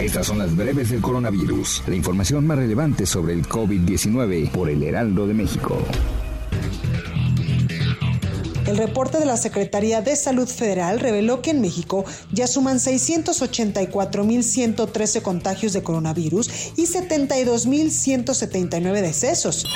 Estas son las breves del coronavirus, la información más relevante sobre el COVID-19 por el Heraldo de México. El reporte de la Secretaría de Salud Federal reveló que en México ya suman 684.113 contagios de coronavirus y 72.179 decesos.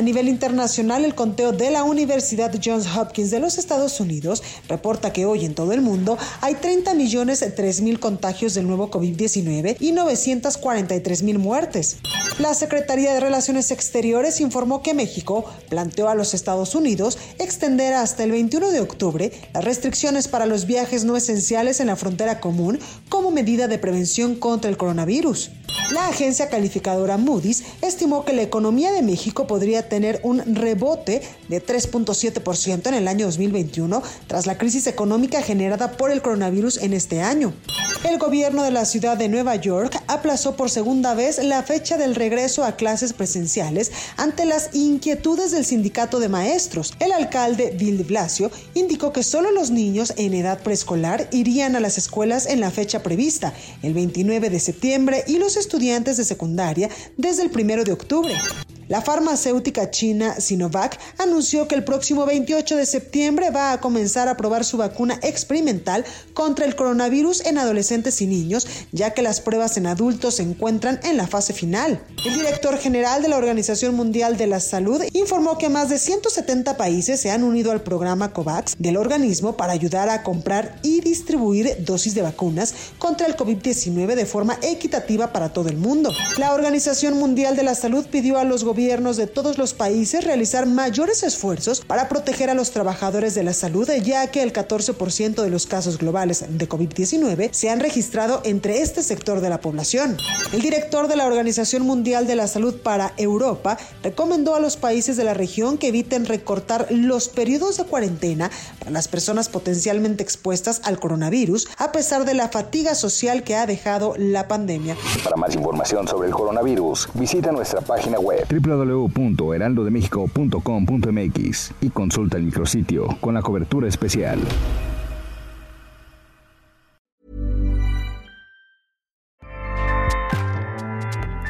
A nivel internacional, el conteo de la Universidad Johns Hopkins de los Estados Unidos reporta que hoy en todo el mundo hay 30 millones 3 mil contagios del nuevo COVID-19 y 943 mil muertes. La Secretaría de Relaciones Exteriores informó que México planteó a los Estados Unidos extender hasta el 21 de octubre las restricciones para los viajes no esenciales en la frontera común como medida de prevención contra el coronavirus. La agencia calificadora Moody's estimó que la economía de México podría tener un rebote de 3.7% en el año 2021 tras la crisis económica generada por el coronavirus en este año. El gobierno de la ciudad de Nueva York aplazó por segunda vez la fecha del regreso a clases presenciales ante las inquietudes del sindicato de maestros. El alcalde Bill de Blasio indicó que solo los niños en edad preescolar irían a las escuelas en la fecha prevista, el 29 de septiembre, y los estudiantes de secundaria desde el 1 de octubre. La farmacéutica china Sinovac anunció que el próximo 28 de septiembre va a comenzar a probar su vacuna experimental contra el coronavirus en adolescentes y niños, ya que las pruebas en adultos se encuentran en la fase final. El director general de la Organización Mundial de la Salud informó que más de 170 países se han unido al programa COVAX del organismo para ayudar a comprar y distribuir dosis de vacunas contra el COVID-19 de forma equitativa para todo el mundo. La Organización Mundial de la Salud pidió a los gobiernos de todos los países realizar mayores esfuerzos para proteger a los trabajadores de la salud, ya que el 14% de los casos globales de COVID-19 se han registrado entre este sector de la población. El director de la Organización Mundial de la Salud para Europa recomendó a los países de la región que eviten recortar los periodos de cuarentena para las personas potencialmente expuestas al coronavirus, a pesar de la fatiga social que ha dejado la pandemia. Para más información sobre el coronavirus, visita nuestra página web www.heraldodemexico.com.mx y consulta el micrositio con la cobertura especial.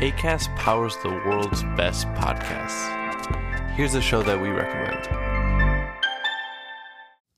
ACAST powers the world's best podcasts. Here's a show that we recommend.